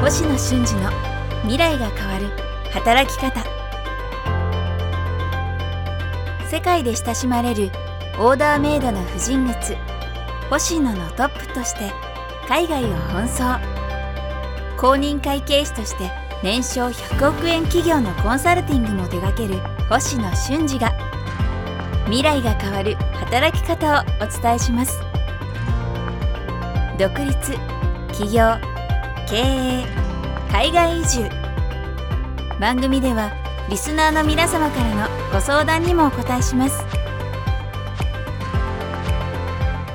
星野俊二の未来が変わる働き方。世界で親しまれるオーダーメイドの婦人靴星野のトップとして海外を奔走。公認会計士として年商100億円企業のコンサルティングも手掛ける星野俊二が未来が変わる働き方をお伝えします。独立起業経営海外移住。番組ではリスナーの皆様からのご相談にもお答えします。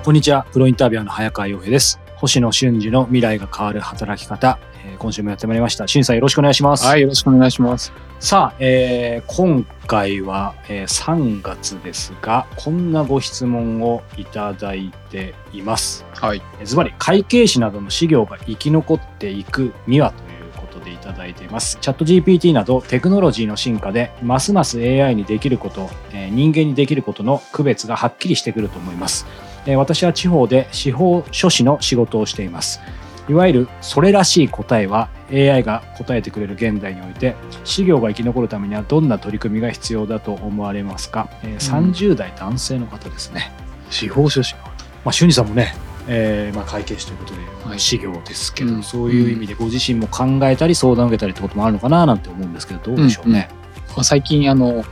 こんにちは。プロインタビュアーの早川洋平です。星野俊二の未来が変わる働き方、えー今週もやってまいりました。俊さんよろしくお願いします。はい、よろしくお願いします。さあ、えー今回は、えー3月ですがこんなご質問をいただいていますはい。えーズバリ会計士などの事業が生き残っていくにはということでいただいています。チャット GPT などテクノロジーの進化でますます AI にできること、えー人間にできることの区別がはっきりしてくると思います、えー私は地方で司法書士の仕事をしています。いわゆるそれらしい答えは AI が答えてくれる現代において事業が生き残るためにはどんな取り組みが必要だと思われますか、えー30代男性の方ですね、司法書士のまあ、俊二さんもね、えーまあ、会計士ということで、はい事業ですけど、うん。そういう意味でご自身も考えたり相談を受けたりってこともあるのかななんて思うんですけどどうでしょうね。まあ、最近、あの、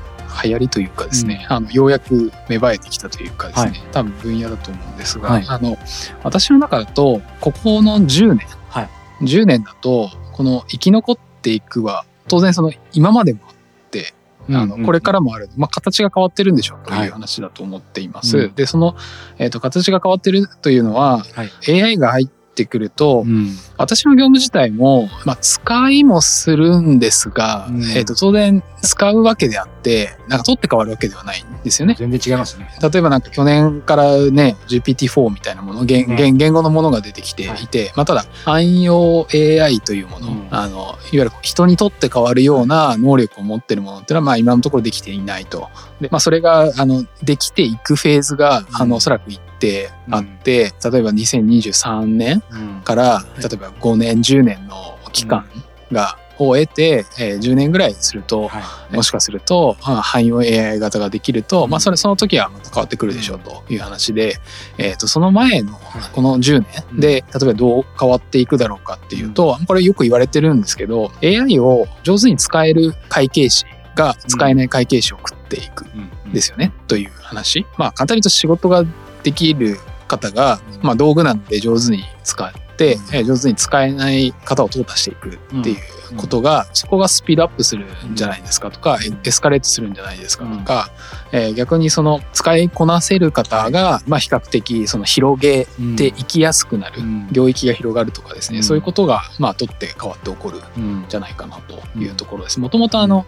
流行りというかですね、あのようやく芽生えてきたというかですね、多分分野だと思うんですが、はい。あの私の中だとここの10年、はい。10年だとこの生き残っていくは当然その今までもあってあのこれからもある、まあ、形が変わってるんでしょうとはい。いう話だと思っています。うん。でその、えー、と形が変わってるというのは、はい。AI が入ってくると、うん私の業務自体も、まあ、使いもするんですが、うんえー、と当然使うわけであってなんか取って変わるわけではないんですよね。全然違いますね。例えばなんか去年からね GPT-4 みたいなもの言ね言言語のものが出てきていて、まあ、ただ汎用 AI というもの,、うんあのいわゆる人にとって変わるような能力を持ってるものっていうのはまあ今のところできていないと。でまあ、それがあのできていくフェーズがあうんのおそらく一定あって、例えば2023年うん。から例えば5年10年の期間が、を得て、えー10年ぐらいすると、はい。もしかすると、まあ、汎用 AI 型ができると、まあ、それその時はまた変わってくるでしょうという話で、えー、とその前のはい。この10年で、例えばどう変わっていくだろうかっていうと、これよく言われてるんですけど AI を上手に使える会計士が使えない会計士を食っていくうん。うん。ですよね、という話。まあ簡単に言うと仕事ができる方が、まあ、道具なので上手に使って、えー上手に使えない方を淘汰していくっていうことが、そこがスピードアップするんじゃないですかとか、エエスカレートするんじゃないですかとか、えー逆にその使いこなせる方が、まあ、比較的その広げていきやすくなる、うん。領域が広がるとかですね、うん。そういうことが、まあ、取って変わって起こるうんじゃないかなというところです。もともとあの、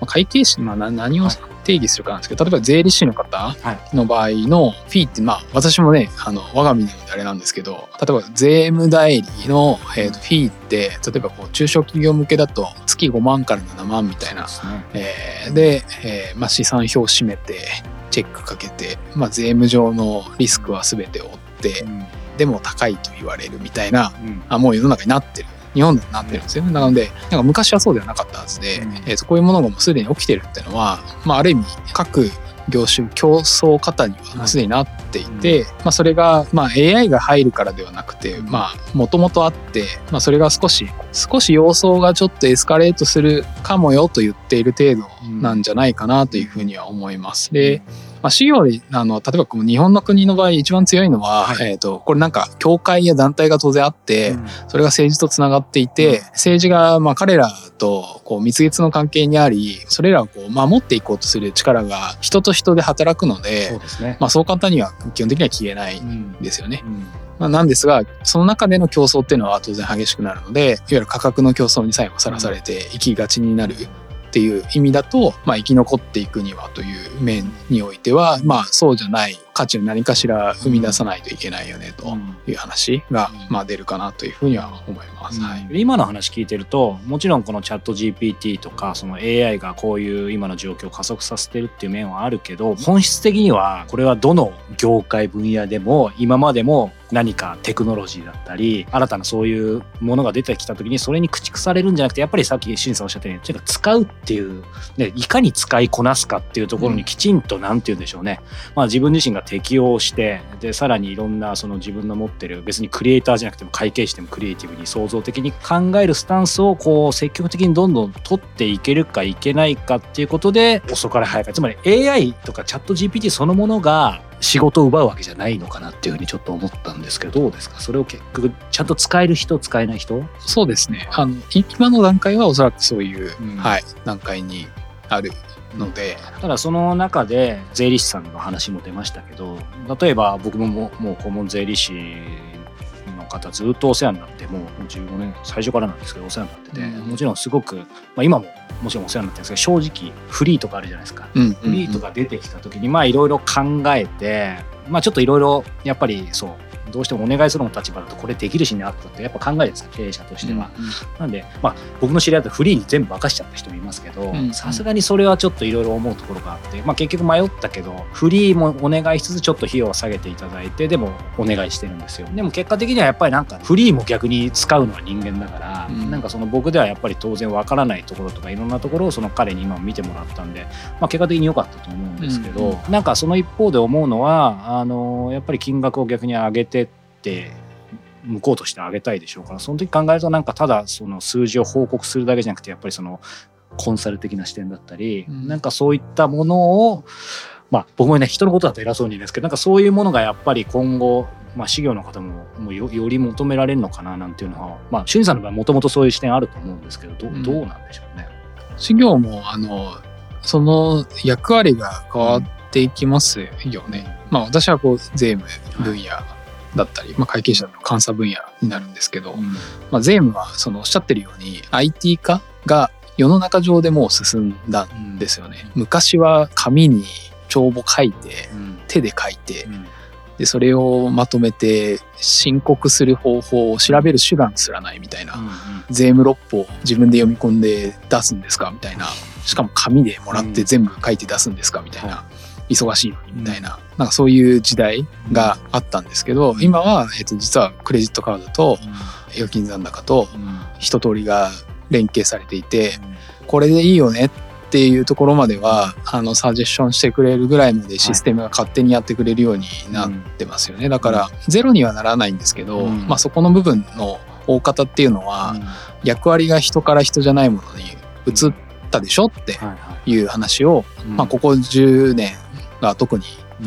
まあ会計士、まあ、な何を定義するかなんですけど、例えば税理士の方はいの場合のフィーって、まあ、私もね、あの、我が身なのであれなんですけど、例えば税務代理の、えーとフィーって、例えばこう中小企業向けだと月5万から7万みたいな、ですね。えーで、えーまあ、資産表を締めて、チェックかけて、まあ、税務上のリスクは全て負ってう、ん。でも高いと言われるみたいなうん。あもう世の中になってる。日本でもなってるんですよ。ねなのでなんか昔はそうではなかったはずで、うん。えーとこういうものがもうすでに起きてるっていうのは、まあ、ある意味各業種競争方にはすでになっていて、まあ、それが、まあ、AI が入るからではなくてまあもともとあって、まあ、それが少し少し様相がちょっとエスカレートするかもよと言っている程度なんじゃないかなというふうには思います。でまあ、事業であの例えばこの日本の国の場合一番強いのは、はい。えー、とこれなんか協会や団体が当然あって、うん。それが政治とつながっていて、政治がまあ彼らとこう蜜月の関係にありそれらをこう守っていこうとする力が人と人で働くのそうで、ですね。まあ、そう簡単には基本的には消えないうん。んですよね。うん。まあ、なんですがその中での競争っていうのは当然激しくなるのでいわゆる価格の競争に最後さらされて生きがちになるっていう意味だと、まあ、生き残っていくにはという面においては、まあ、そうじゃない価値を何かしら生み出さないといけないよねという話が、まあ、出るかなというふうには思います。はい、今の話聞いてるともちろんこのチャット GPT とかその AI がこういう今の状況を加速させてるっていう面はあるけど本質的にはこれはどの業界分野でも今までも何かテクノロジーだったり新たなそういうものが出てきた時にそれに駆逐されるんじゃなくてやっぱりさっきしんさんおっしゃったようにとにかく使うっていう、ね、いかに使いこなすかっていうところにきちんと何、うん、て言うんでしょうね、まあ、自分自身が適応してでさらにいろんなその自分の持ってる別にクリエイターじゃなくても会計士でもクリエイティブに創造的に考えるスタンスをこう積極的にどんどん取っていけるかいけないかっていうことで遅かれ早かれつまり AI とかチャット GPT そのものが仕事を奪うわけじゃないのかなっていうふうにちょっと思ったんですけどどうですか？それを結局ちゃんと使える人使えない人？そうですね。あの今の段階はおそらくそういう、うん、はい、段階にあるので。ただその中で税理士さんの話も出ましたけど例えば僕ももう顧問税理士の方ずっとお世話になってもう15年最初からなんですけどお世話になってて、うん、もちろんすごく、まあ、今ももちろんお世話になってるんですけど正直フリーとかあるじゃないですか、うんうんうん、フリーとか出てきた時にまあいろいろ考えてまあちょっといろいろやっぱりそうどうしてもお願いするの立場だとこれできるしねあったってやっぱ考えですよ経営者としては。うんうん、なんで、まあ、僕の知り合いだとフリーに全部任しちゃった人もいますけどさすがにそれはちょっといろいろ思うところがあって、まあ、結局迷ったけどフリーもお願いしつつちょっと費用を下げていただいてでもお願いしてるんですよ。でも結果的にはやっぱりなんかフリーも逆に使うのは人間だから、うん、なんかその僕ではやっぱり当然わからないところとかいろんなところをその彼に今見てもらったんで、まあ、結果的に良かったと思うんですけど、うんうん、なんかその一方で思うのはあのやっぱり金額を逆に上げてって向こうとしてあげたいでしょうからその時考えるとなんかただその数字を報告するだけじゃなくてやっぱりそのコンサル的な視点だったり、うん、なんかそういったものをまあ僕もね人のことだと偉そうに言うんですけどなんかそういうものがやっぱり今後まあ、事業の方ももうより求められるのかななんていうのは、まあ、俊さんの場合もともとそういう視点あると思うんですけどど,、うどうなんでしょうね。事業もあのその役割が変わっていきますよね。うん、まあ私はこう税務分野だったり、まあ、会計者の監査分野になるんですけど、うん、まあ、税務はそのおっしゃってるように IT 化が世の中上でもう進んだんですよね。うん、昔は紙に帳簿書いて、手で書いて、でそれをまとめて申告する方法を調べる手段すらないみたいな、税務六法自分で読み込んで出すんですかみたいな。しかも紙でもらって全部書いて出すんですかみたいな、忙しいのにみたいな,、なんかそういう時代があったんですけど今は、えっと、実はクレジットカードと預金残高と一通りが連携されていてこれでいいよねっていうところまではあのサジェッションしてくれるぐらいまでシステムが勝手にやってくれるようになってますよね。だからゼロにはならないんですけど、まあ、そこの部分の大方っていうのは役割が人から人じゃないものに移ったでしょっていう話を、まあ、ここ10年が特に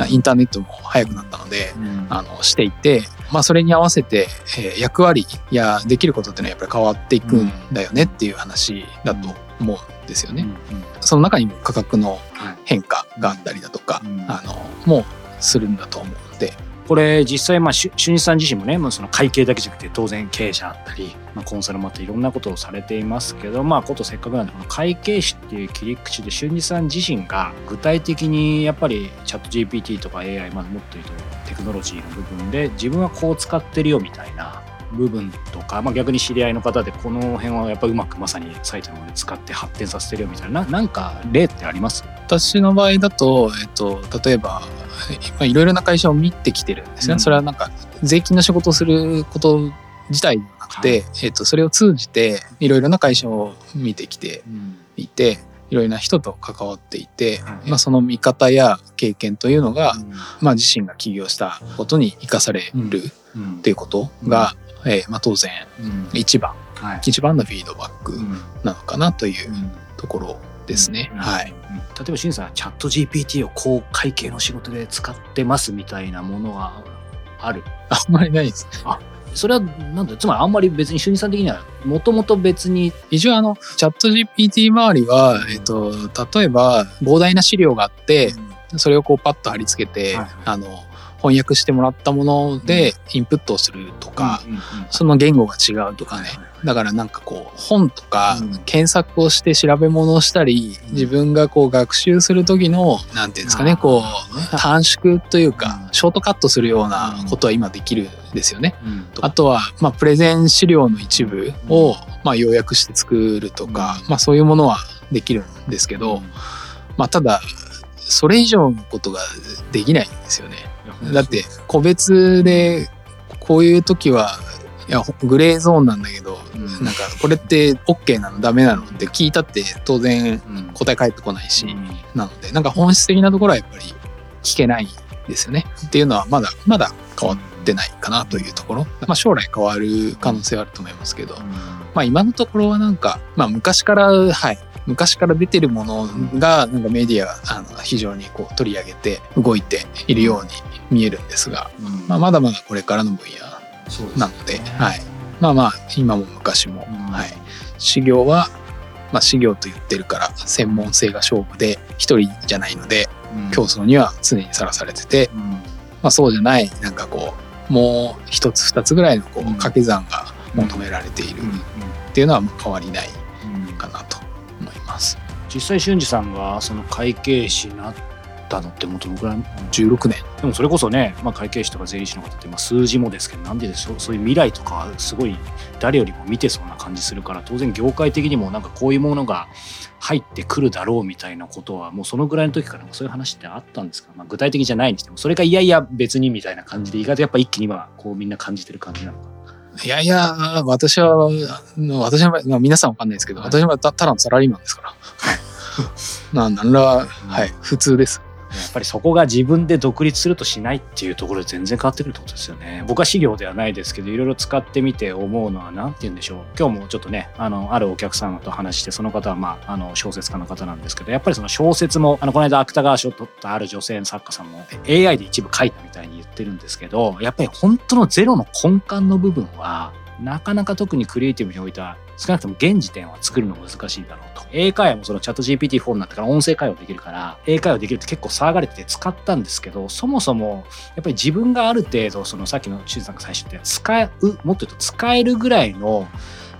インターネットも早くなったので、うん、あのしていて、まあ、それに合わせて、えー、役割やできることっていうのはやっぱり変わっていくんだよねっていう話だと思うんですよね。うん。うん、その中にも価格の変化があったりだとか、あのもするんだと思うので。これ実際まあ俊一さん自身もねもうその会計だけじゃなくて当然経営者だったり、まあ、コンサルもあっていろんなことをされていますけどまあことせっかくなんでこの会計士っていう切り口で俊一さん自身が具体的にやっぱりチャット GPT とか AI、まあ、もっと言うとテクノロジーの部分で自分はこう使ってるよみたいな部分とか、まあ、逆に知り合いの方でこの辺はやっぱうまくまさにサイトの方で使って発展させてるよみたいななんか例ってあります？私の場合だと、えっと、例えばいろいろな会社を見てきてるんですね、うん、それはなんか税金の仕事をすること自体ではなくて、はい、えっと、それを通じていろいろな会社を見てきていて、いろいろな人と関わっていて、はい、まあ、その見方や経験というのが、うん、まあ、自身が起業したことに生かされるっていうことが、うん、えー、まあ、当然一番、はい、一番のフィードバックなのかなというところですね。はい、例えば、しんさん、チャット GPT をこう会計の仕事で使ってますみたいなものはある？あんまりないです。ね。あそれはなんだつまりあんまり別に俊二さん的にはもともと別に。一応あのチャット GPT 周りは、えっと、例えば膨大な資料があって、うん、それをこうパッと貼り付けて、はい、あの翻訳してもらったものでインプットをするとか、その言語が違うとかね。だからなんかこう本とかうん。検索をして調べ物をしたり、うん。自分がこう学習する時のなんていうんですかねこね。う短縮というかうん。ショートカットするようなことは今できるんですよね。うん。あとはまあプレゼン資料の一部をまあ要約して作るとか、まあそういうものはできるんですけど、まあただそれ以上のことができないんですよね。だって個別でこういう時はいやグレーゾーンなんだけど、うん。なんかこれって OK なのダメなのって聞いたって当然うん答え返ってこないし、うん。なのでなんか本質的なところはやっぱり聞けないですよね。っていうのはまだまだ変わってないかなというところ、まあ、将来変わる可能性はあると思いますけど、まあ、今のところはなんか、まあ、昔からはい。昔から出てるものがなんかメディアがあの非常にこう取り上げて動いているように見えるんですが、うん。まあ、まだまだこれからの分野なので、はい、まあまあ今も昔も、うん。はい、修行は、まあ、修行と言ってるから専門性が勝負で一人じゃないのでうん。競争には常にさらされてて、うん。まあ、そうじゃないなんかこうもう一つ二つぐらいのこううん。掛け算が求められているっていうのは変わりないかなと思います。実際俊二さんがその会計士になったのってもうどのくらい16年。でもそれこそね、まあ、会計士とか税理士の方ってまあ数字もですけどなんででしょうそういう未来とかすごい誰よりも見てそうな感じするから当然業界的にもなんかこういうものが入ってくるだろうみたいなことはもうそのぐらいの時からそういう話ってあったんですか、まあ、具体的じゃないにしてもそれがいやいや別にみたいな感じで意外とやっぱ一気に今こうみんな感じてる感じなのかいやいや私は私は、まあ、皆さんわかんないですけど、はい。私はたただのサラリーマンですから。ななんら、はい、普通です。やっぱりそこが自分で独立するとしないっていうところで全然変わってくるってことですよね。僕は資料ではないですけどいろいろ使ってみて思うのは何て言うんでしょう今日もちょっとねあのあるお客様と話してその方はまああの小説家の方なんですけどやっぱりその小説もあのこの間芥川賞を取ったある女性の作家さんも AI で一部書いたみたいに言ってるんですけどやっぱり本当のゼロの根幹の部分はなかなか特にクリエイティブにおいては少なくとも現時点は作るの難しいだろうと。英会話もそのチャット GPT4 になってから音声会話できるから、英会話できるって結構騒がれてて使ったんですけど、そもそもやっぱり自分がある程度、そのさっきのシュさんが最初った使う、もっと言うと使えるぐらいの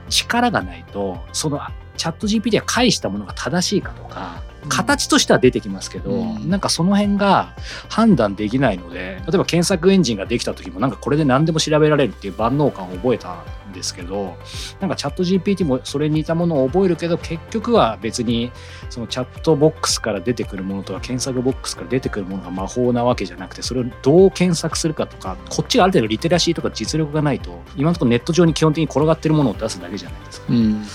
力がないと、そのチャット GPT が返したものが正しいかとか、形としては出てきますけど、うん。なんかその辺が判断できないので例えば検索エンジンができた時もなんかこれで何でも調べられるっていう万能感を覚えたんですけどなんかチャット GPT もそれに似たものを覚えるけど結局は別にそのチャットボックスから出てくるものとか検索ボックスから出てくるものが魔法なわけじゃなくてそれをどう検索するかとかこっちがある程度リテラシーとか実力がないと今のところネット上に基本的に転がってるものを出すだけじゃないですか。うん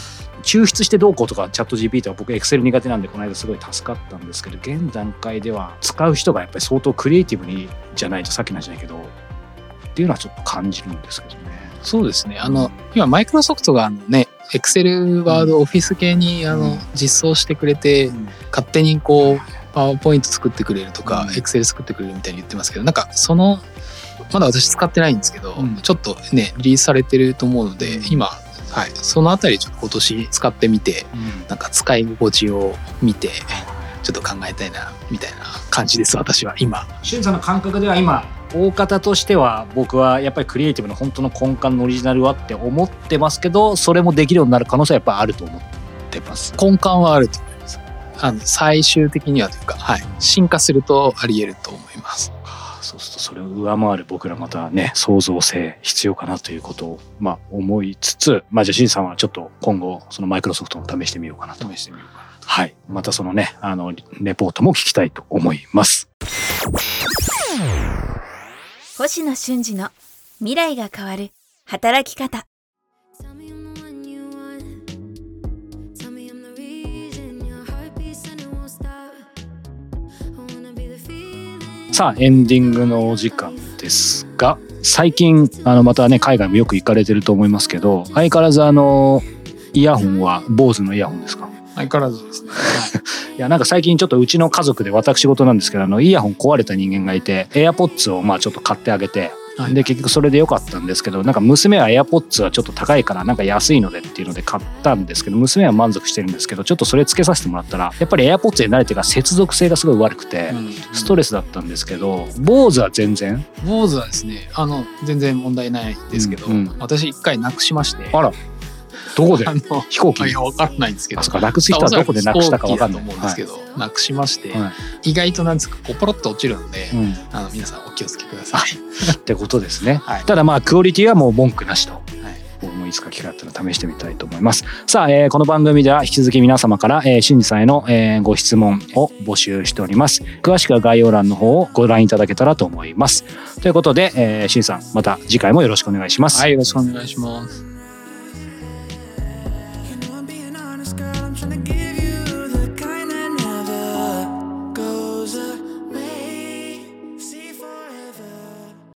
抽出してどうこうとかチャット GPT は僕エクセル苦手なんでこの間すごい助かったんですけど現段階では使う人がやっぱり相当クリエイティブにじゃないとさっきの話じゃないけどっていうのはちょっと感じるんですけどね。そうですね。あの、今、マイクロソフトがあのね、エクセル、ワード、オフィス系にあうん。の実装してくれて、勝手にこう、パワーポイント作ってくれるとかう、ん。エクセル作ってくれるみたいに言ってますけど、なんかその、まだ私使ってないんですけど、うん。ちょっとね、リリースされてると思うので、うん。今、はい、そのあたりちょっと今年使ってみて、なんか使い心地を見て、ちょっと考えたいな、みたいな感じです、私は今。しゅんさんの感覚では今大方としては僕はやっぱりクリエイティブの本当の根幹のオリジナルはって思ってますけどそれもできるようになる可能性はやっぱあると思ってます。根幹はあると思います。あの最終的にはというか、はい、進化するとあり得ると思います。そうするとそれを上回る僕らまたね創造性必要かなということをまあ思いつつまあじゃあしんさんはちょっと今後そのマイクロソフトも試してみようかなと。試してみようかな。はい。またそのねあのレポートも聞きたいと思います。星野俊二の未来が変わる働き方さあエンディングのお時間ですが最近あのまたね海外もよく行かれてると思いますけど相変わらずあのイヤホンは坊主のイヤホンですか？相変わらずですね。いやなんか最近ちょっとうちの家族で私事なんですけどあのイヤホン壊れた人間がいて AirPods をまあちょっと買ってあげてはい。で結局それで良かったんですけどなんか娘は AirPods はちょっと高いからなんか安いのでっていうので買ったんですけど娘は満足してるんですけどちょっとそれつけさせてもらったらやっぱり AirPods に慣れてから接続性がすごい悪くて、ストレスだったんですけど BOSE は全然？坊主はですねあの全然問題ないですけど、うんうん。私一回なくしまして。あらどこで？飛行機。いやわからないんですけど。あそっか。なくす人はどこでなくしたかわかんない。と思うんですけど、なくしまして、はい。意外となんですかこうポロッと落ちるので、うん。あの皆さんお気をつけください。ってことですね、はい。ただまあクオリティはもう文句なしと。はい。僕もいつか機会あったら試してみたいと思います。さあ、えーこの番組では引き続き皆様から、えー、しんじさんへの、えーご質問を募集しております。詳しくは概要欄の方をご覧いただけたらと思います。ということで、えー、しんさんまた次回もよろしくお願いします、はい、よろしくお願いします。